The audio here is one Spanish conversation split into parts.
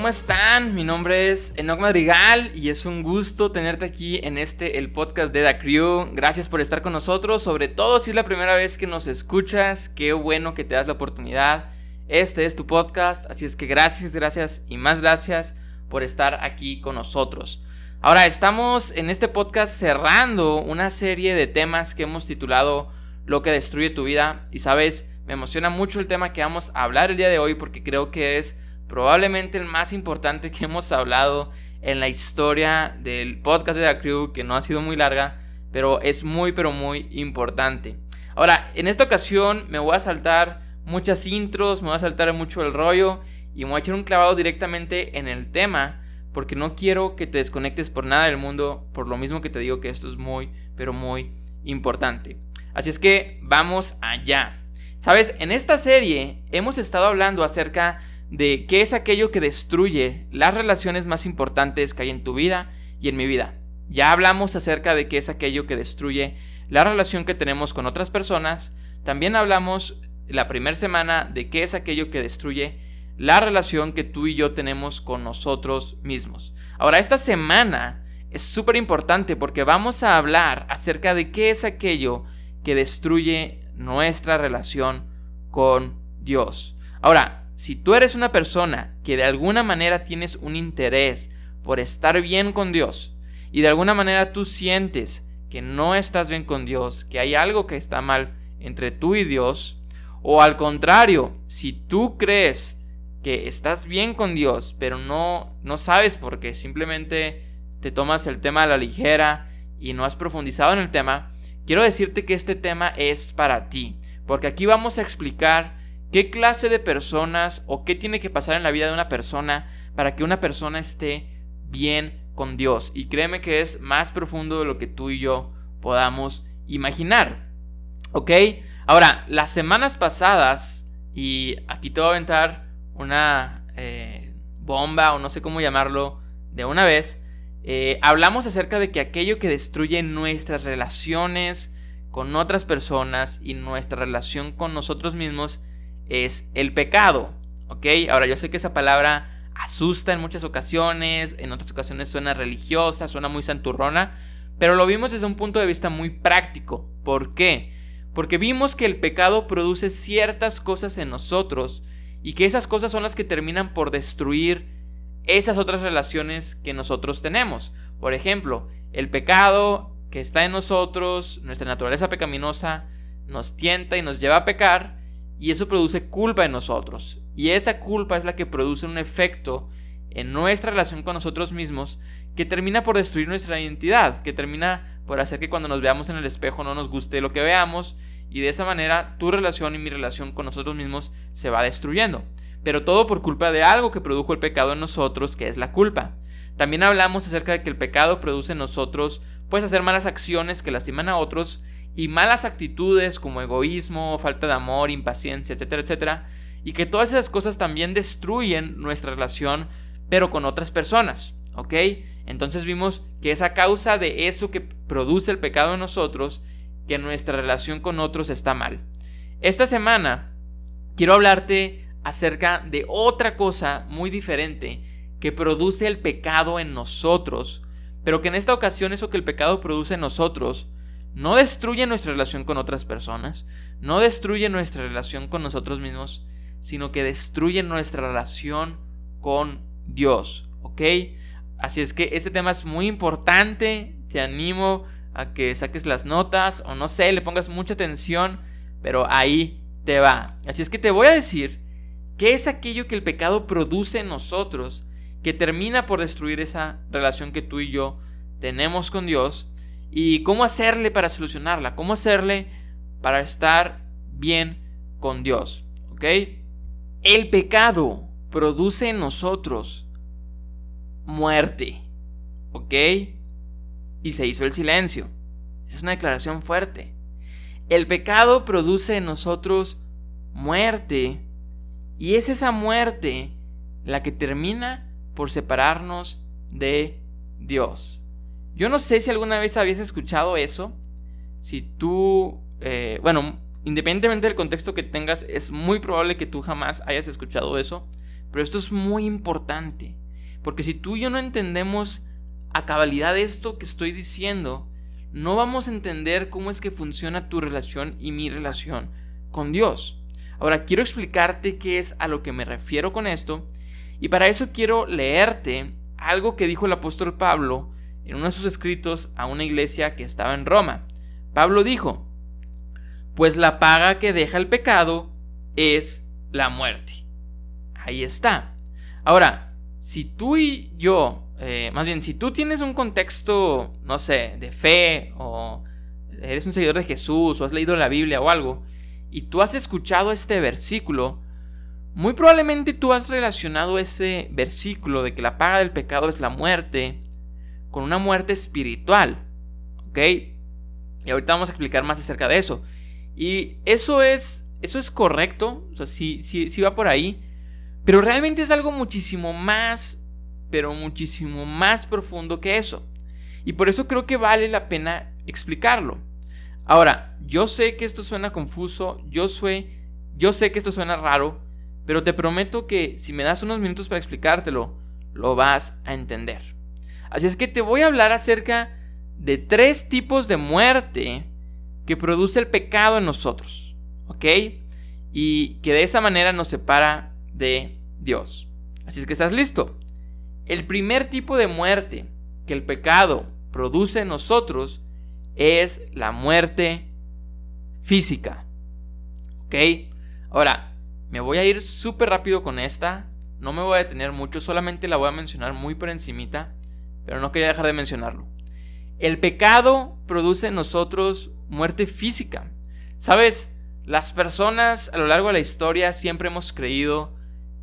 ¿cómo están? Mi nombre es Enoch Madrigal y es un gusto tenerte aquí en este, el podcast de The Crew. Gracias por estar con nosotros, sobre todo si es la primera vez que nos escuchas, qué bueno que te das la oportunidad. Este es tu podcast, así es que gracias, gracias y más gracias por estar aquí con nosotros. Ahora estamos en este podcast cerrando una serie de temas que hemos titulado Lo que destruye tu vida y sabes, me emociona mucho el tema que vamos a hablar el día de hoy porque creo que es probablemente el más importante que hemos hablado en la historia del podcast de The Crew, que no ha sido muy larga, pero es muy, pero muy importante. Ahora, en esta ocasión me voy a saltar muchas intros, me voy a saltar mucho el rollo y me voy a echar un clavado directamente en el tema, porque no quiero que te desconectes por nada del mundo, por lo mismo que te digo que esto es muy, pero muy importante. Así es que vamos allá. Sabes, en esta serie hemos estado hablando acerca de qué es aquello que destruye las relaciones más importantes que hay en tu vida y en mi vida. Ya hablamos acerca de qué es aquello que destruye la relación que tenemos con otras personas. También hablamos la primera semana de qué es aquello que destruye la relación que tú y yo tenemos con nosotros mismos. Ahora, esta semana es súper importante porque vamos a hablar acerca de qué es aquello que destruye nuestra relación con Dios. Ahora, si tú eres una persona que de alguna manera tienes un interés por estar bien con Dios y de alguna manera tú sientes que no estás bien con Dios, que hay algo que está mal entre tú y Dios, o al contrario, si tú crees que estás bien con Dios, pero no no sabes por qué, simplemente te tomas el tema a la ligera y no has profundizado en el tema, quiero decirte que este tema es para ti, porque aquí vamos a explicar qué clase de personas o qué tiene que pasar en la vida de una persona para que una persona esté bien con Dios. Y créeme que es más profundo de lo que tú y yo podamos imaginar. ¿Ok? Ahora, las semanas pasadas, y aquí te voy a aventar una eh, bomba o no sé cómo llamarlo de una vez, eh, hablamos acerca de que aquello que destruye nuestras relaciones con otras personas y nuestra relación con nosotros mismos es el pecado. ¿Ok? Ahora yo sé que esa palabra asusta en muchas ocasiones, en otras ocasiones suena religiosa, suena muy santurrona, pero lo vimos desde un punto de vista muy práctico. ¿Por qué? Porque vimos que el pecado produce ciertas cosas en nosotros y que esas cosas son las que terminan por destruir esas otras relaciones que nosotros tenemos. Por ejemplo, el pecado que está en nosotros, nuestra naturaleza pecaminosa, nos tienta y nos lleva a pecar y eso produce culpa en nosotros. Y esa culpa es la que produce un efecto en nuestra relación con nosotros mismos que termina por destruir nuestra identidad, que termina por hacer que cuando nos veamos en el espejo no nos guste lo que veamos y de esa manera tu relación y mi relación con nosotros mismos se va destruyendo pero todo por culpa de algo que produjo el pecado en nosotros, que es la culpa. También hablamos acerca de que el pecado produce en nosotros, pues hacer malas acciones que lastiman a otros y malas actitudes como egoísmo, falta de amor, impaciencia, etcétera, etcétera, y que todas esas cosas también destruyen nuestra relación, pero con otras personas, ¿ok? Entonces vimos que es a causa de eso que produce el pecado en nosotros que nuestra relación con otros está mal. Esta semana quiero hablarte acerca de otra cosa muy diferente que produce el pecado en nosotros, pero que en esta ocasión eso que el pecado produce en nosotros no destruye nuestra relación con otras personas, no destruye nuestra relación con nosotros mismos, sino que destruye nuestra relación con Dios, ¿ok? Así es que este tema es muy importante, te animo a que saques las notas o no sé, le pongas mucha atención, pero ahí te va. Así es que te voy a decir ¿Qué es aquello que el pecado produce en nosotros que termina por destruir esa relación que tú y yo tenemos con Dios? ¿Y cómo hacerle para solucionarla? ¿Cómo hacerle para estar bien con Dios? ¿Ok? El pecado produce en nosotros muerte. ¿Ok? Y se hizo el silencio. Es una declaración fuerte. El pecado produce en nosotros muerte y es esa muerte la que termina por separarnos de Dios. Yo no sé si alguna vez habías escuchado eso. Si tú, eh, bueno, independientemente del contexto que tengas, es muy probable que tú jamás hayas escuchado eso. Pero esto es muy importante, porque si tú y yo no entendemos a cabalidad esto que estoy diciendo, no vamos a entender cómo es que funciona tu relación y mi relación con Dios. Ahora quiero explicarte qué es a lo que me refiero con esto y para eso quiero leerte algo que dijo el apóstol Pablo en uno de sus escritos a una iglesia que estaba en Roma. Pablo dijo, pues la paga que deja el pecado es la muerte. Ahí está. Ahora, si tú y yo, eh, más bien, si tú tienes un contexto, no sé, de fe o eres un seguidor de Jesús o has leído la Biblia o algo, y tú has escuchado este versículo, muy probablemente tú has relacionado ese versículo de que la paga del pecado es la muerte con una muerte espiritual. ¿Ok? Y ahorita vamos a explicar más acerca de eso. Y eso es, eso es correcto, o sea, sí, sí, sí va por ahí, pero realmente es algo muchísimo más, pero muchísimo más profundo que eso. Y por eso creo que vale la pena explicarlo. Ahora, yo sé que esto suena confuso, yo, sé, yo sé que esto suena raro, pero te prometo que si me das unos minutos para explicártelo, lo vas a entender. Así es que te voy a hablar acerca de tres tipos de muerte que produce el pecado en nosotros, ¿ok? Y que de esa manera nos separa de Dios. Así es que estás listo. El primer tipo de muerte que el pecado produce en nosotros es la muerte física. ¿Ok? Ahora, me voy a ir súper rápido con esta. No me voy a detener mucho, solamente la voy a mencionar muy por encimita, pero no quería dejar de mencionarlo. El pecado produce en nosotros muerte física. ¿Sabes? Las personas a lo largo de la historia siempre hemos creído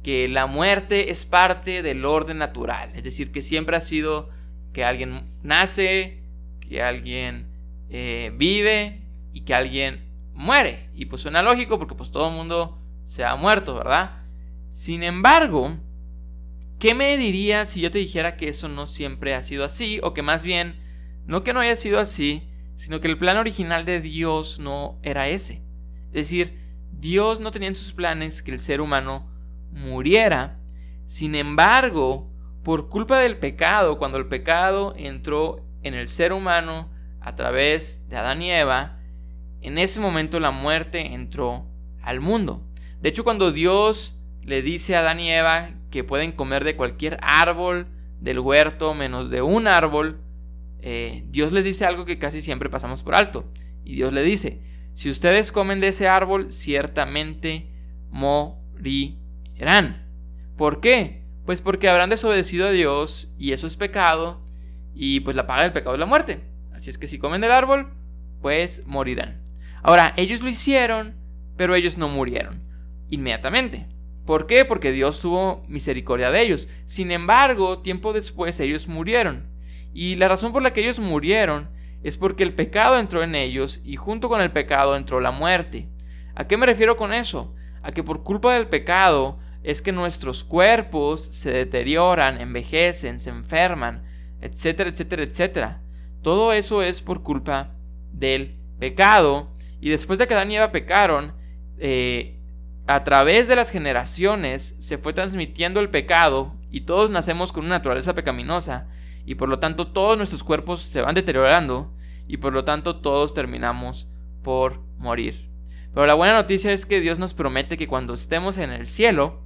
que la muerte es parte del orden natural. Es decir, que siempre ha sido que alguien nace, que alguien eh, vive y que alguien muere. Y pues suena lógico porque pues todo el mundo se ha muerto, ¿verdad? Sin embargo, ¿qué me dirías si yo te dijera que eso no siempre ha sido así? O que más bien no que no haya sido así, sino que el plan original de Dios no era ese. Es decir, Dios no tenía en sus planes que el ser humano muriera. Sin embargo, por culpa del pecado, cuando el pecado entró en el ser humano a través de Adán y Eva, en ese momento la muerte entró al mundo. De hecho, cuando Dios le dice a Adán y Eva que pueden comer de cualquier árbol del huerto menos de un árbol, eh, Dios les dice algo que casi siempre pasamos por alto. Y Dios le dice, si ustedes comen de ese árbol, ciertamente morirán. ¿Por qué? Pues porque habrán desobedecido a Dios y eso es pecado y pues la paga del pecado es la muerte. Así es que si comen del árbol, pues morirán. Ahora, ellos lo hicieron, pero ellos no murieron inmediatamente. ¿Por qué? Porque Dios tuvo misericordia de ellos. Sin embargo, tiempo después ellos murieron. Y la razón por la que ellos murieron es porque el pecado entró en ellos y junto con el pecado entró la muerte. ¿A qué me refiero con eso? A que por culpa del pecado es que nuestros cuerpos se deterioran, envejecen, se enferman, etcétera, etcétera, etcétera. Todo eso es por culpa del pecado. Y después de que Adán y Eva pecaron, eh, a través de las generaciones se fue transmitiendo el pecado y todos nacemos con una naturaleza pecaminosa y por lo tanto todos nuestros cuerpos se van deteriorando y por lo tanto todos terminamos por morir. Pero la buena noticia es que Dios nos promete que cuando estemos en el cielo,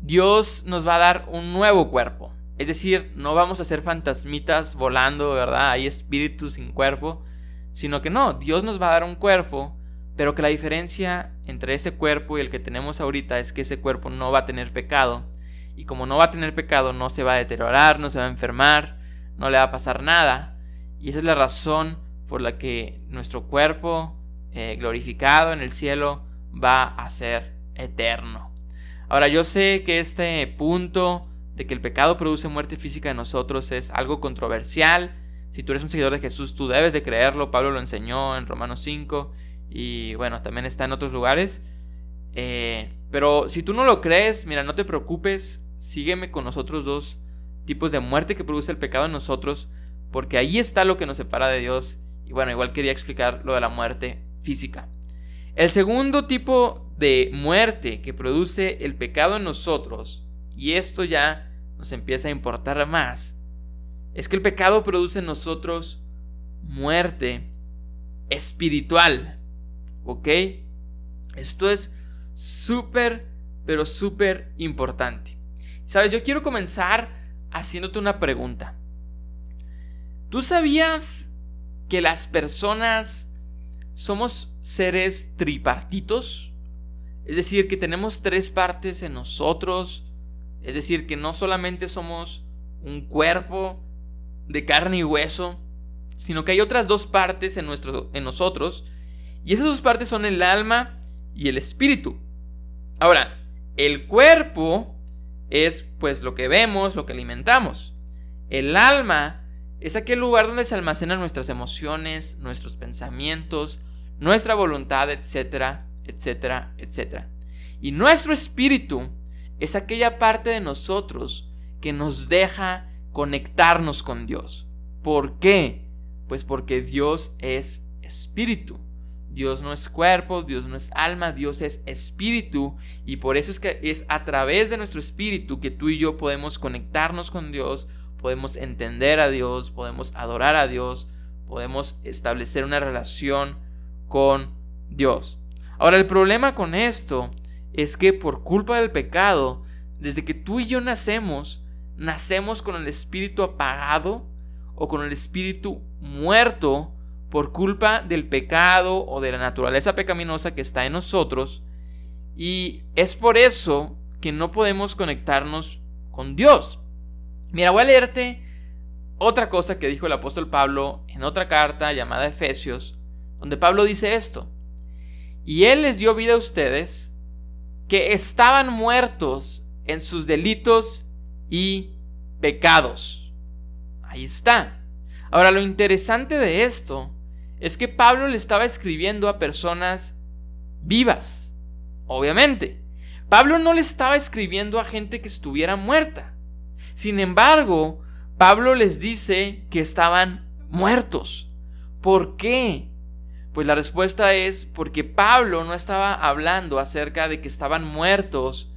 Dios nos va a dar un nuevo cuerpo. Es decir, no vamos a ser fantasmitas volando, ¿verdad? Hay espíritus sin cuerpo, sino que no, Dios nos va a dar un cuerpo, pero que la diferencia entre ese cuerpo y el que tenemos ahorita es que ese cuerpo no va a tener pecado y como no va a tener pecado, no se va a deteriorar, no se va a enfermar, no le va a pasar nada. Y esa es la razón por la que nuestro cuerpo eh, glorificado en el cielo va a ser eterno. Ahora yo sé que este punto de que el pecado produce muerte física en nosotros es algo controversial. Si tú eres un seguidor de Jesús, tú debes de creerlo. Pablo lo enseñó en Romanos 5 y bueno, también está en otros lugares. Eh, pero si tú no lo crees, mira, no te preocupes sígueme con nosotros dos tipos de muerte que produce el pecado en nosotros, porque ahí está lo que nos separa de Dios. Y bueno, igual quería explicar lo de la muerte física. El segundo tipo de muerte que produce el pecado en nosotros, y esto ya nos empieza a importar más, es que el pecado produce en nosotros muerte espiritual. ¿Ok? Esto es súper, pero súper importante. Sabes, yo quiero comenzar haciéndote una pregunta. ¿Tú sabías que las personas somos seres tripartitos? Es decir, que tenemos tres partes en nosotros. Es decir, que no solamente somos un cuerpo de carne y hueso, sino que hay otras dos partes en, nuestro, en nosotros. Y esas dos partes son el alma y el espíritu. Ahora, el cuerpo es pues lo que vemos, lo que alimentamos. El alma es aquel lugar donde se almacenan nuestras emociones, nuestros pensamientos, nuestra voluntad, etcétera, etcétera, etcétera. Y nuestro espíritu es aquella parte de nosotros que nos deja conectarnos con Dios. ¿Por qué? Pues porque Dios es espíritu. Dios no es cuerpo, Dios no es alma, Dios es espíritu y por eso es que es a través de nuestro espíritu que tú y yo podemos conectarnos con Dios, podemos entender a Dios, podemos adorar a Dios, podemos establecer una relación con Dios. Ahora el problema con esto es que por culpa del pecado, desde que tú y yo nacemos, nacemos con el espíritu apagado o con el espíritu muerto por culpa del pecado o de la naturaleza pecaminosa que está en nosotros. Y es por eso que no podemos conectarnos con Dios. Mira, voy a leerte otra cosa que dijo el apóstol Pablo en otra carta llamada Efesios, donde Pablo dice esto. Y Él les dio vida a ustedes que estaban muertos en sus delitos y pecados. Ahí está. Ahora, lo interesante de esto es que Pablo le estaba escribiendo a personas vivas, obviamente. Pablo no le estaba escribiendo a gente que estuviera muerta. Sin embargo, Pablo les dice que estaban muertos. ¿Por qué? Pues la respuesta es porque Pablo no estaba hablando acerca de que estaban muertos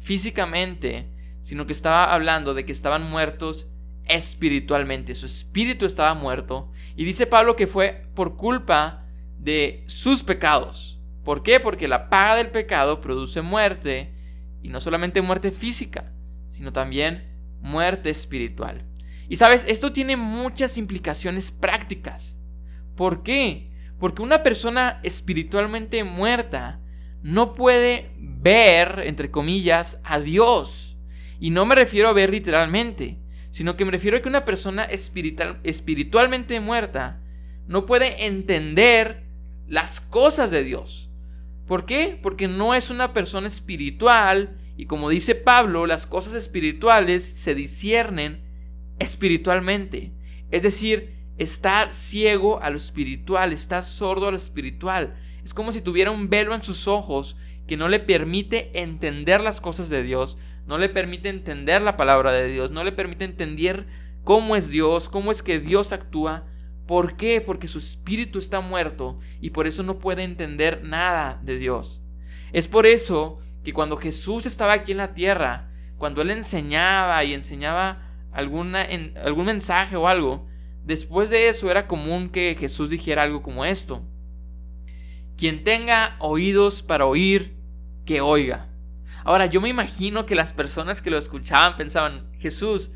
físicamente, sino que estaba hablando de que estaban muertos espiritualmente. Su espíritu estaba muerto. Y dice Pablo que fue por culpa de sus pecados. ¿Por qué? Porque la paga del pecado produce muerte. Y no solamente muerte física, sino también muerte espiritual. Y sabes, esto tiene muchas implicaciones prácticas. ¿Por qué? Porque una persona espiritualmente muerta no puede ver, entre comillas, a Dios. Y no me refiero a ver literalmente, sino que me refiero a que una persona espiritual, espiritualmente muerta no puede entender las cosas de Dios. ¿Por qué? Porque no es una persona espiritual y como dice Pablo, las cosas espirituales se disciernen espiritualmente. Es decir, está ciego a lo espiritual, está sordo a lo espiritual. Es como si tuviera un velo en sus ojos que no le permite entender las cosas de Dios, no le permite entender la palabra de Dios, no le permite entender cómo es Dios, cómo es que Dios actúa. ¿Por qué? Porque su espíritu está muerto y por eso no puede entender nada de Dios. Es por eso que cuando Jesús estaba aquí en la tierra, cuando él enseñaba y enseñaba algún mensaje o algo, después de eso era común que Jesús dijera algo como esto. Quien tenga oídos para oír, que oiga. Ahora, yo me imagino que las personas que lo escuchaban pensaban, Jesús,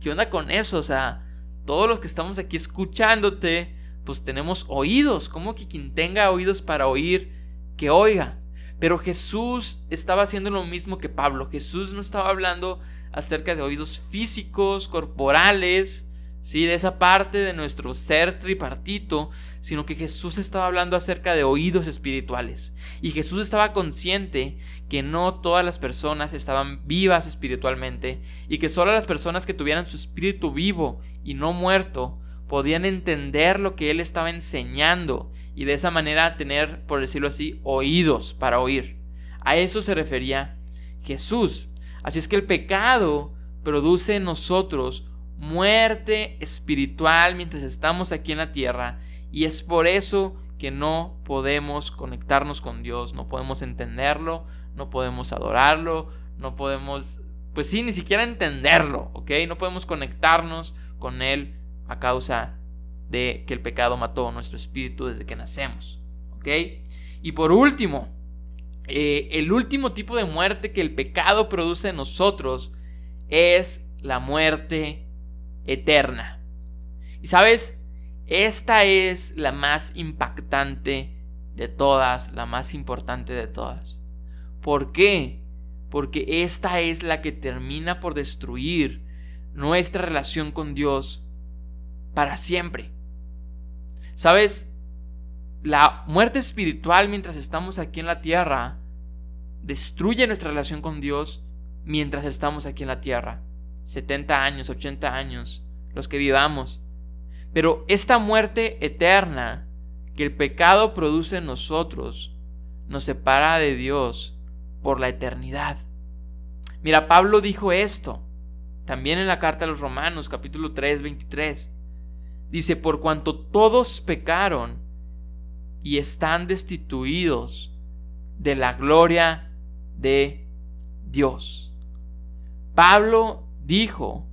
¿qué onda con eso? O sea, todos los que estamos aquí escuchándote, pues tenemos oídos. ¿Cómo que quien tenga oídos para oír, que oiga? Pero Jesús estaba haciendo lo mismo que Pablo. Jesús no estaba hablando acerca de oídos físicos, corporales, ¿sí? de esa parte de nuestro ser tripartito, sino que Jesús estaba hablando acerca de oídos espirituales. Y Jesús estaba consciente que no todas las personas estaban vivas espiritualmente y que solo las personas que tuvieran su espíritu vivo y no muerto podían entender lo que Él estaba enseñando y de esa manera tener, por decirlo así, oídos para oír. A eso se refería Jesús. Así es que el pecado produce en nosotros muerte espiritual mientras estamos aquí en la tierra y es por eso que no podemos conectarnos con Dios, no podemos entenderlo, no podemos adorarlo, no podemos, pues sí, ni siquiera entenderlo, ¿ok? No podemos conectarnos con Él a causa de que el pecado mató nuestro espíritu desde que nacemos, ¿ok? Y por último, eh, el último tipo de muerte que el pecado produce en nosotros es la muerte eterna. Y sabes, esta es la más impactante de todas, la más importante de todas. ¿Por qué? Porque esta es la que termina por destruir nuestra relación con Dios para siempre. ¿Sabes? La muerte espiritual mientras estamos aquí en la tierra destruye nuestra relación con Dios mientras estamos aquí en la tierra. 70 años, 80 años, los que vivamos. Pero esta muerte eterna que el pecado produce en nosotros nos separa de Dios por la eternidad. Mira, Pablo dijo esto también en la carta a los Romanos capítulo 3, 23. Dice, por cuanto todos pecaron y están destituidos de la gloria de Dios. Pablo dijo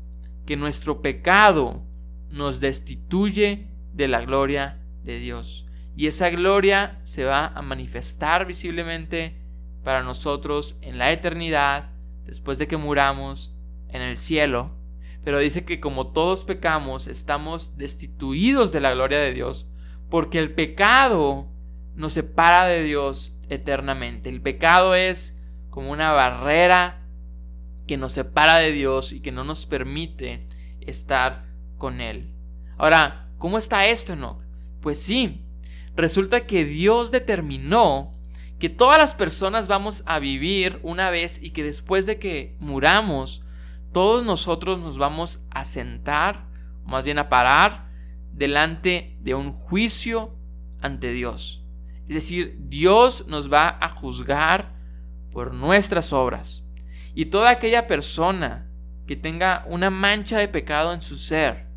que nuestro pecado nos destituye de la gloria de Dios. Y esa gloria se va a manifestar visiblemente para nosotros en la eternidad, después de que muramos en el cielo. Pero dice que como todos pecamos, estamos destituidos de la gloria de Dios, porque el pecado nos separa de Dios eternamente. El pecado es como una barrera que nos separa de Dios y que no nos permite estar con Él. Ahora, ¿cómo está esto, Enoch? Pues sí, resulta que Dios determinó que todas las personas vamos a vivir una vez y que después de que muramos, todos nosotros nos vamos a sentar, más bien a parar, delante de un juicio ante Dios. Es decir, Dios nos va a juzgar por nuestras obras. Y toda aquella persona que tenga una mancha de pecado en su ser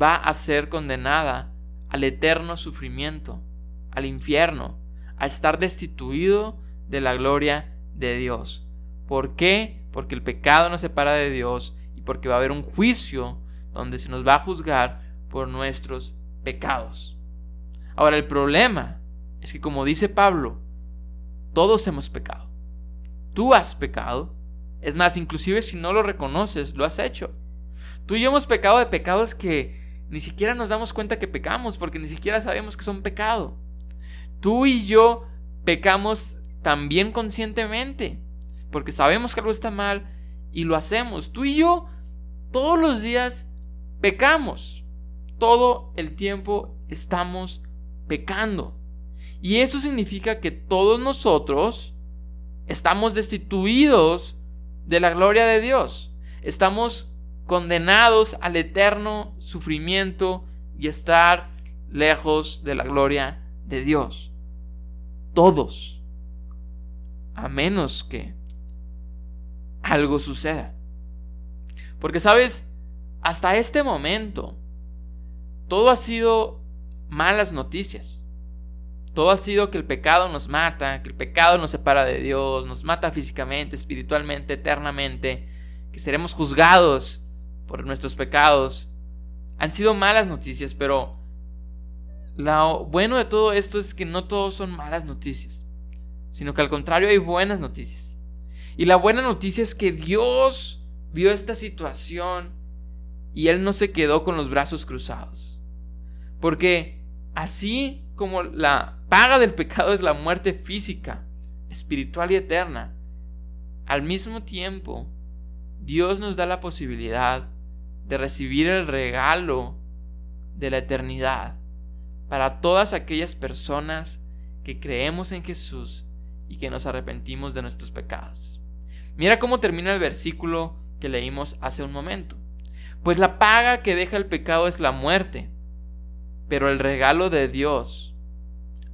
va a ser condenada al eterno sufrimiento, al infierno, a estar destituido de la gloria de Dios. ¿Por qué? Porque el pecado nos separa de Dios y porque va a haber un juicio donde se nos va a juzgar por nuestros pecados. Ahora el problema es que como dice Pablo, todos hemos pecado. Tú has pecado. Es más, inclusive si no lo reconoces, lo has hecho. Tú y yo hemos pecado de pecados que ni siquiera nos damos cuenta que pecamos porque ni siquiera sabemos que son pecado. Tú y yo pecamos también conscientemente porque sabemos que algo está mal y lo hacemos. Tú y yo todos los días pecamos. Todo el tiempo estamos pecando. Y eso significa que todos nosotros estamos destituidos de la gloria de Dios. Estamos condenados al eterno sufrimiento y estar lejos de la gloria de Dios. Todos. A menos que algo suceda. Porque sabes, hasta este momento, todo ha sido malas noticias. Todo ha sido que el pecado nos mata, que el pecado nos separa de Dios, nos mata físicamente, espiritualmente, eternamente, que seremos juzgados por nuestros pecados. Han sido malas noticias, pero lo bueno de todo esto es que no todos son malas noticias, sino que al contrario hay buenas noticias. Y la buena noticia es que Dios vio esta situación y Él no se quedó con los brazos cruzados. Porque así como la paga del pecado es la muerte física, espiritual y eterna. Al mismo tiempo, Dios nos da la posibilidad de recibir el regalo de la eternidad para todas aquellas personas que creemos en Jesús y que nos arrepentimos de nuestros pecados. Mira cómo termina el versículo que leímos hace un momento. Pues la paga que deja el pecado es la muerte, pero el regalo de Dios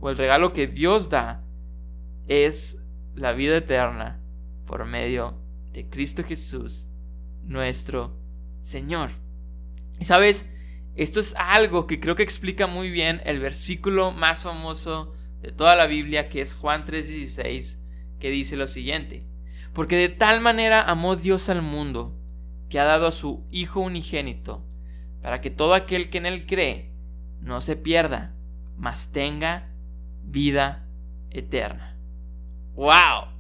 o el regalo que Dios da es la vida eterna por medio de Cristo Jesús, nuestro Señor. Y sabes, Esto es algo que creo que explica muy bien el versículo más famoso de toda la Biblia, que es Juan 3:16, que dice lo siguiente. Porque de tal manera amó Dios al mundo, que ha dado a su Hijo unigénito, para que todo aquel que en él cree no se pierda, mas tenga vida eterna. ¡Wow!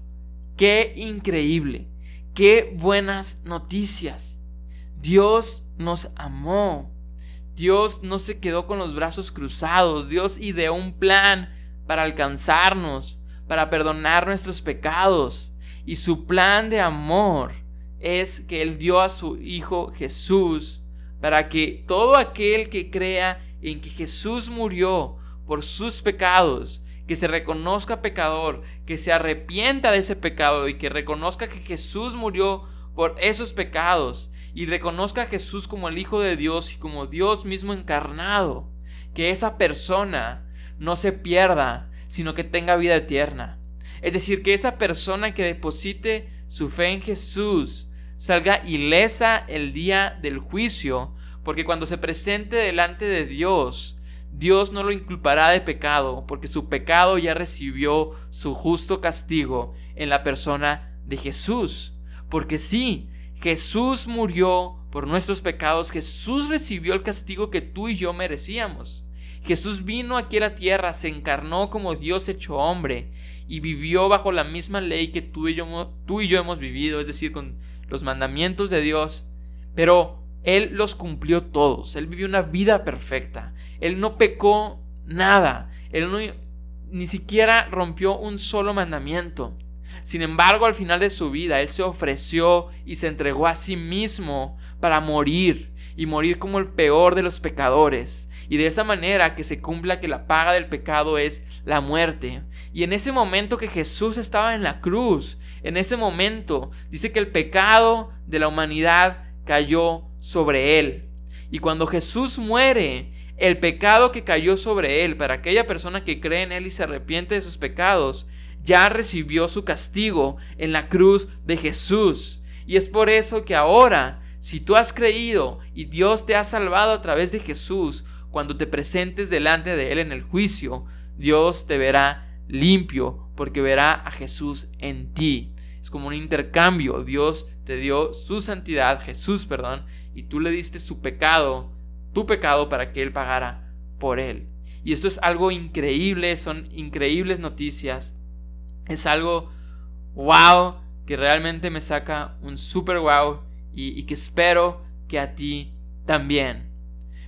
¡Qué increíble! ¡Qué buenas noticias! Dios nos amó. Dios no se quedó con los brazos cruzados. Dios ideó un plan para alcanzarnos, para perdonar nuestros pecados. Y su plan de amor es que Él dio a su Hijo Jesús para que todo aquel que crea en que Jesús murió por sus pecados, que se reconozca pecador, que se arrepienta de ese pecado y que reconozca que Jesús murió por esos pecados y reconozca a Jesús como el Hijo de Dios y como Dios mismo encarnado, que esa persona no se pierda, sino que tenga vida eterna. Es decir, que esa persona que deposite su fe en Jesús salga ilesa el día del juicio, porque cuando se presente delante de Dios, Dios no lo inculpará de pecado, porque su pecado ya recibió su justo castigo en la persona de Jesús. Porque sí, Jesús murió por nuestros pecados, Jesús recibió el castigo que tú y yo merecíamos. Jesús vino aquí a la tierra, se encarnó como Dios hecho hombre y vivió bajo la misma ley que tú y yo, tú y yo hemos vivido, es decir, con los mandamientos de Dios. Pero Él los cumplió todos, Él vivió una vida perfecta, Él no pecó nada, Él no, ni siquiera rompió un solo mandamiento. Sin embargo, al final de su vida, Él se ofreció y se entregó a sí mismo para morir y morir como el peor de los pecadores y de esa manera que se cumpla que la paga del pecado es la muerte. Y en ese momento que Jesús estaba en la cruz, en ese momento dice que el pecado de la humanidad cayó sobre él. Y cuando Jesús muere, el pecado que cayó sobre él, para aquella persona que cree en él y se arrepiente de sus pecados, ya recibió su castigo en la cruz de Jesús. Y es por eso que ahora, si tú has creído y Dios te ha salvado a través de Jesús, cuando te presentes delante de Él en el juicio, Dios te verá limpio porque verá a Jesús en ti. Es como un intercambio. Dios te dio su santidad, Jesús, perdón, y tú le diste su pecado, tu pecado, para que Él pagara por Él. Y esto es algo increíble, son increíbles noticias. Es algo wow que realmente me saca un super wow y, y que espero que a ti también.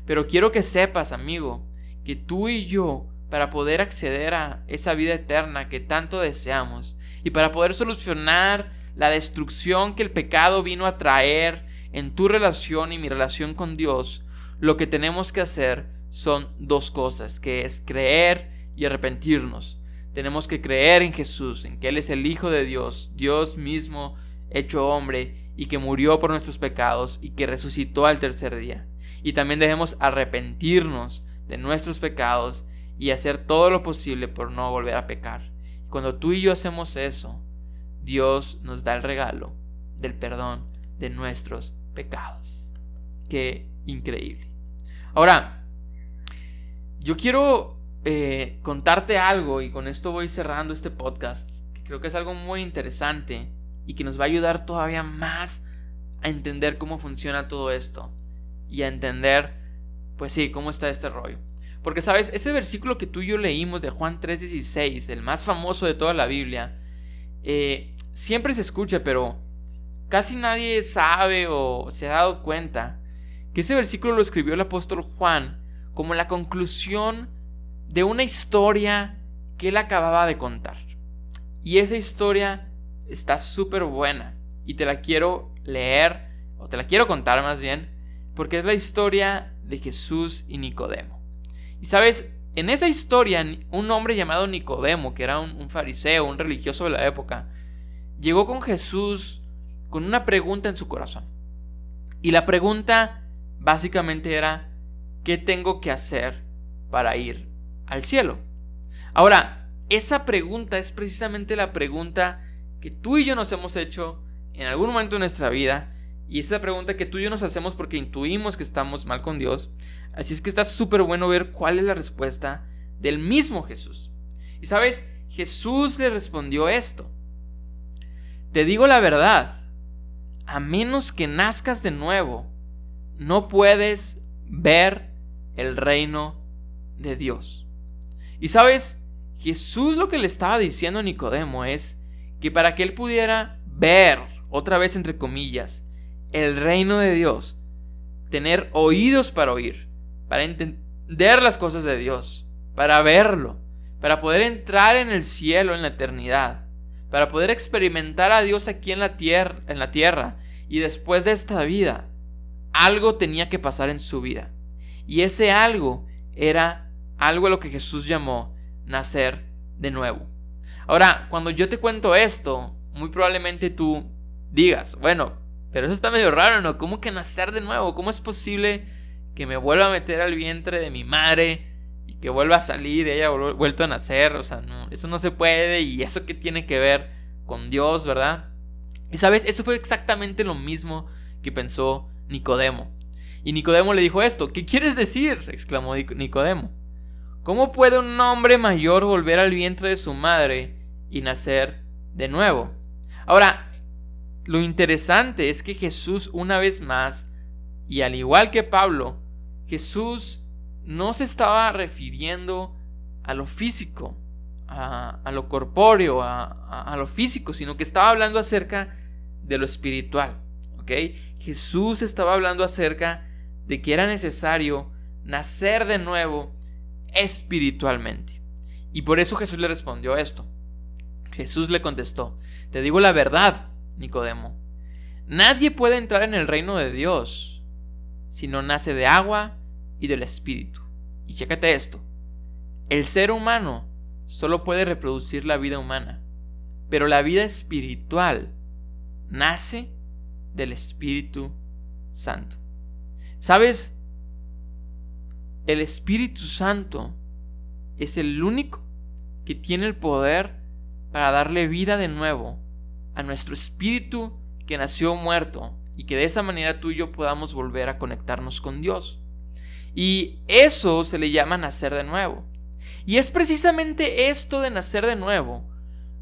Pero quiero que sepas, amigo, que tú y yo, para poder acceder a esa vida eterna que tanto deseamos, y para poder solucionar la destrucción que el pecado vino a traer en tu relación y mi relación con Dios, lo que tenemos que hacer son dos cosas, que es creer y arrepentirnos. Tenemos que creer en Jesús, en que Él es el Hijo de Dios, Dios mismo hecho hombre, y que murió por nuestros pecados y que resucitó al tercer día y también debemos arrepentirnos de nuestros pecados y hacer todo lo posible por no volver a pecar. cuando tú y yo hacemos eso, Dios nos da el regalo del perdón de nuestros pecados. Qué increíble. Ahora, yo quiero eh, contarte algo y con esto voy cerrando este podcast, que creo que es algo muy interesante y que nos va a ayudar todavía más a entender cómo funciona todo esto y a entender, pues sí, cómo está este rollo. Porque, ¿sabes? Ese versículo que tú y yo leímos de Juan 3:16, el más famoso de toda la Biblia, eh, siempre se escucha, pero casi nadie sabe o se ha dado cuenta que ese versículo lo escribió el apóstol Juan como la conclusión de una historia que él acababa de contar. Y esa historia está súper buena y te la quiero leer, o te la quiero contar más bien, porque es la historia de Jesús y Nicodemo. Y sabes, en esa historia, un hombre llamado Nicodemo, que era un, fariseo, un religioso de la época, llegó con Jesús con una pregunta en su corazón. Y la pregunta básicamente era, ¿qué tengo que hacer para ir al cielo? Ahora, esa pregunta es precisamente la pregunta que tú y yo nos hemos hecho en algún momento de nuestra vida y esa pregunta que tú y yo nos hacemos porque intuimos que estamos mal con Dios, Así es que está súper bueno ver cuál es la respuesta del mismo Jesús. Y sabes, Jesús le respondió esto. Te digo la verdad, a menos que nazcas de nuevo, no puedes ver el reino de Dios. Y sabes, Jesús lo que le estaba diciendo a Nicodemo es que para que él pudiera ver, otra vez entre comillas, el reino de Dios, tener oídos para oír, para entender las cosas de Dios, para verlo, para poder entrar en el cielo en la eternidad, para poder experimentar a Dios aquí en la tierra, en la tierra y después de esta vida, algo tenía que pasar en su vida. Y ese algo era algo a lo que Jesús llamó nacer de nuevo. Ahora, cuando yo te cuento esto, muy probablemente tú digas, bueno, pero eso está medio raro, ¿no? ¿Cómo que nacer de nuevo? ¿Cómo es posible que me vuelva a meter al vientre de mi madre y que vuelva a salir, ella vuelto a nacer? O sea, no, eso no se puede y eso que tiene que ver con Dios, ¿verdad? Y sabes, eso fue exactamente lo mismo que pensó Nicodemo. Y Nicodemo le dijo esto, ¿qué quieres decir? exclamó Nicodemo. ¿Cómo puede un hombre mayor volver al vientre de su madre y nacer de nuevo? Ahora, lo interesante es que Jesús una vez más, y al igual que Pablo, Jesús no se estaba refiriendo a lo físico, a, lo corpóreo, a, lo físico, sino que estaba hablando acerca de lo espiritual. ¿ok? Jesús estaba hablando acerca de que era necesario nacer de nuevo espiritualmente. Y por eso Jesús le respondió esto. Jesús le contestó, te digo la verdad, Nicodemo. Nadie puede entrar en el reino de Dios si no nace de agua y del espíritu. Y chécate esto. El ser humano solo puede reproducir la vida humana, pero la vida espiritual nace del Espíritu Santo. ¿Sabes? El Espíritu Santo es el único que tiene el poder para darle vida de nuevo a nuestro espíritu que nació muerto y que de esa manera tú y yo podamos volver a conectarnos con Dios. Y eso se le llama nacer de nuevo. Y es precisamente esto de nacer de nuevo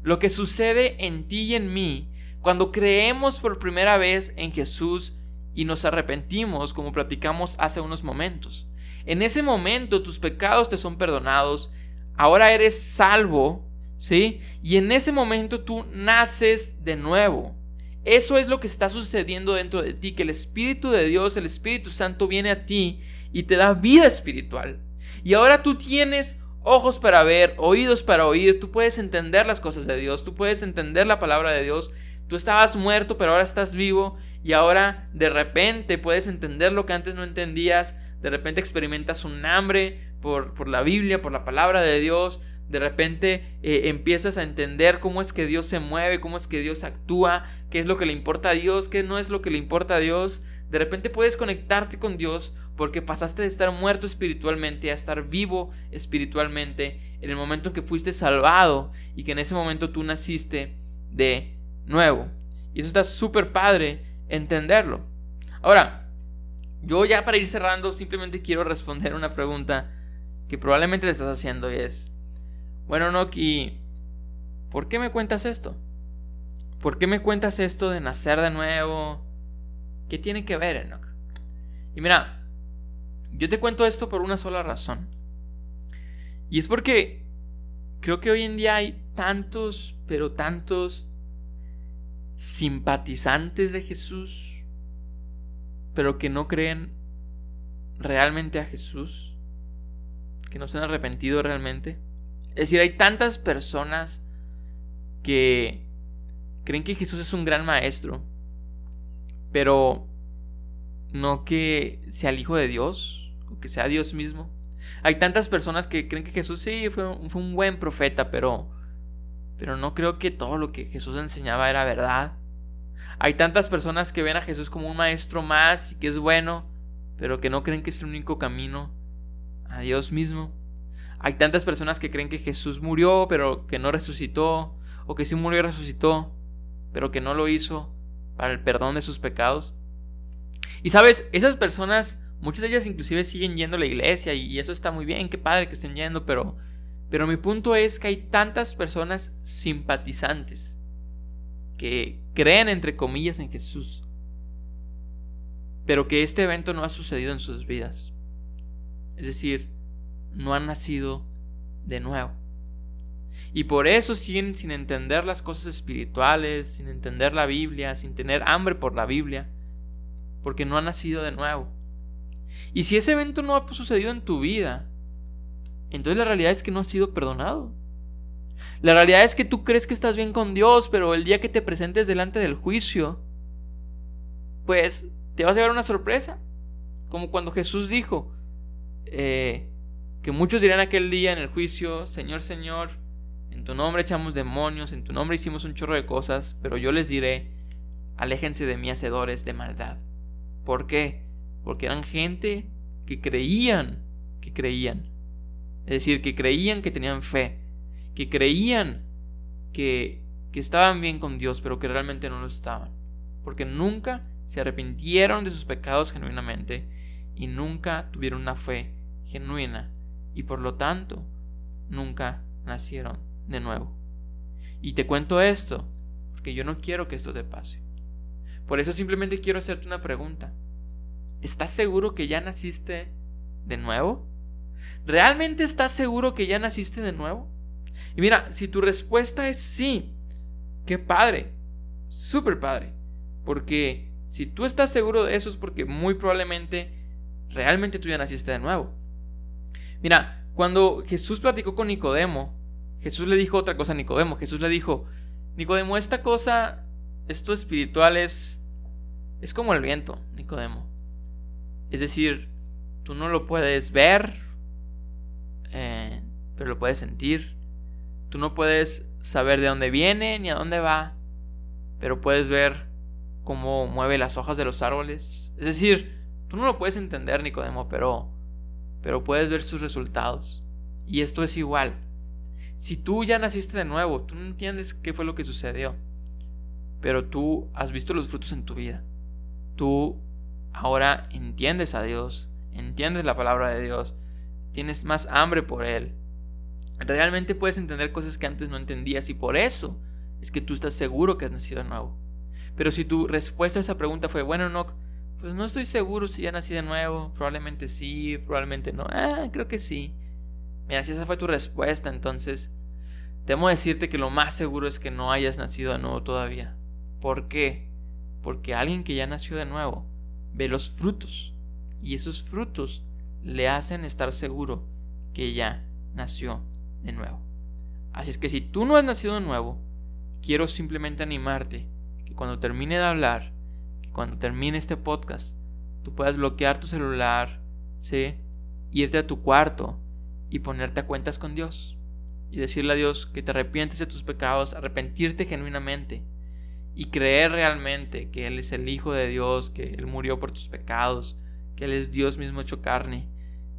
lo que sucede en ti y en mí cuando creemos por primera vez en Jesús y nos arrepentimos como platicamos hace unos momentos. En ese momento tus pecados te son perdonados, ahora eres salvo, ¿sí? Y en ese momento tú naces de nuevo. Eso es lo que está sucediendo dentro de ti, que el Espíritu de Dios, el Espíritu Santo viene a ti y te da vida espiritual. Y ahora tú tienes ojos para ver, oídos para oír, tú puedes entender las cosas de Dios, tú puedes entender la palabra de Dios, tú estabas muerto pero ahora estás vivo y ahora de repente puedes entender lo que antes no entendías, de repente experimentas un hambre por, por la Biblia, por la palabra de Dios, de repente eh, empiezas a entender cómo es que Dios se mueve, cómo es que Dios actúa, qué es lo que le importa a Dios, qué no es lo que le importa a Dios. De repente puedes conectarte con Dios porque pasaste de estar muerto espiritualmente a estar vivo espiritualmente en el momento en que fuiste salvado y que en ese momento tú naciste de nuevo. Y eso está súper padre entenderlo. Ahora, yo ya para ir cerrando simplemente quiero responder una pregunta que probablemente te estás haciendo y es, bueno Noki, ¿por qué me cuentas esto? ¿Por qué me cuentas esto de nacer de nuevo? ¿Qué tiene que ver, Enoch? Y mira, yo te cuento esto por una sola razón. Y es porque creo que hoy en día hay tantos, pero tantos simpatizantes de Jesús, pero que no creen realmente a Jesús, que no se han arrepentido realmente. Es decir, hay tantas personas que creen que Jesús es un gran maestro, pero no que sea el Hijo de Dios, que sea Dios mismo. Hay tantas personas que creen que Jesús sí fue, un buen profeta, pero, pero no creo que todo lo que Jesús enseñaba era verdad. Hay tantas personas que ven a Jesús como un maestro más y que es bueno, pero que no creen que es el único camino a Dios mismo. Hay tantas personas que creen que Jesús murió, pero que no resucitó, o que sí murió y resucitó, pero que no lo hizo para el perdón de sus pecados. Y sabes, esas personas Muchas de ellas inclusive siguen yendo a la iglesia y eso está muy bien, qué padre que estén yendo, pero, pero mi punto es que hay tantas personas simpatizantes que creen entre comillas en Jesús, pero que este evento no ha sucedido en sus vidas. Es decir, no han nacido de nuevo. Y por eso siguen sin entender las cosas espirituales, sin entender la Biblia, sin tener hambre por la Biblia, porque no han nacido de nuevo. Y si ese evento no ha sucedido en tu vida, entonces la realidad es que no has sido perdonado. La realidad es que tú crees que estás bien con Dios, pero el día que te presentes delante del juicio, pues te vas a llevar una sorpresa. Como cuando Jesús dijo eh, que muchos dirán aquel día en el juicio, Señor, Señor, en tu nombre echamos demonios, en tu nombre hicimos un chorro de cosas, pero yo les diré, aléjense de mí, hacedores de maldad. ¿Por qué? Porque eran gente que creían, que creían. Es decir, que creían que tenían fe, que creían que, que estaban bien con Dios, pero que realmente no lo estaban. Porque nunca se arrepintieron de sus pecados genuinamente y nunca tuvieron una fe genuina y por lo tanto nunca nacieron de nuevo. Y te cuento esto porque yo no quiero que esto te pase. Por eso simplemente quiero hacerte una pregunta. ¿Estás seguro que ya naciste de nuevo? ¿Realmente estás seguro que ya naciste de nuevo? Y mira, si tu respuesta es sí, qué padre, súper padre, porque si tú estás seguro de eso es porque muy probablemente realmente tú ya naciste de nuevo. Mira, cuando Jesús platicó con Nicodemo, Jesús le dijo otra cosa a Nicodemo. Jesús le dijo, Nicodemo, esta cosa, esto espiritual es, es como el viento, Nicodemo. Es decir, tú no lo puedes ver, eh, pero lo puedes sentir. Tú no puedes saber de dónde viene ni a dónde va, pero puedes ver cómo mueve las hojas de los árboles. Es decir, tú no lo puedes entender, Nicodemo, pero, pero puedes ver sus resultados. Y esto es igual. Si tú ya naciste de nuevo, tú no entiendes qué fue lo que sucedió, pero tú has visto los frutos en tu vida. Tú ahora entiendes a Dios, entiendes la palabra de Dios, tienes más hambre por Él. Realmente puedes entender cosas que antes no entendías y por eso es que tú estás seguro que has nacido de nuevo. Pero si tu respuesta a esa pregunta fue, bueno, no, pues no estoy seguro si ya nací de nuevo, probablemente sí, probablemente no, ah, creo que sí. Mira, si esa fue tu respuesta, entonces temo decirte que lo más seguro es que no hayas nacido de nuevo todavía. ¿Por qué? Porque alguien que ya nació de nuevo ve los frutos y esos frutos le hacen estar seguro que ya nació de nuevo. Así es que si tú no has nacido de nuevo, quiero simplemente animarte que cuando termine de hablar, que cuando termine este podcast, tú puedas bloquear tu celular, ¿sí? irte a tu cuarto y ponerte a cuentas con Dios y decirle a Dios que te arrepientes de tus pecados, arrepentirte genuinamente y creer realmente que Él es el Hijo de Dios, que Él murió por tus pecados, que Él es Dios mismo hecho carne,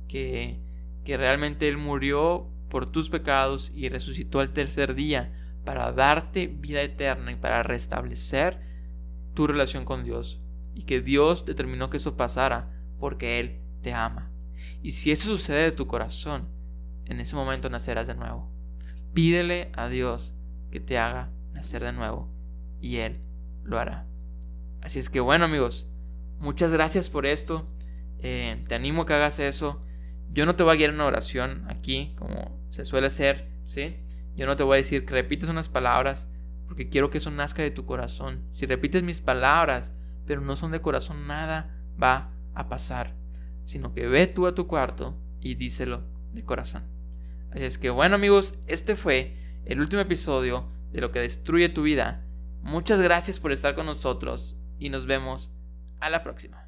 que, que realmente Él murió por tus pecados y resucitó al tercer día para darte vida eterna y para restablecer tu relación con Dios. Y que Dios determinó que eso pasara porque Él te ama. Y si eso sucede de tu corazón, en ese momento nacerás de nuevo. Pídele a Dios que te haga nacer de nuevo y Él lo hará. Así es que bueno amigos, muchas gracias por esto. Eh, te animo a que hagas eso. Yo no te voy a guiar en una oración aquí, como se suele hacer, ¿sí? Yo no te voy a decir que repites unas palabras, porque quiero que eso nazca de tu corazón. Si repites mis palabras, pero no son de corazón, nada va a pasar. Sino que ve tú a tu cuarto y díselo de corazón. Así es que bueno amigos, este fue el último episodio de lo que destruye tu vida. Muchas gracias por estar con nosotros y nos vemos a la próxima.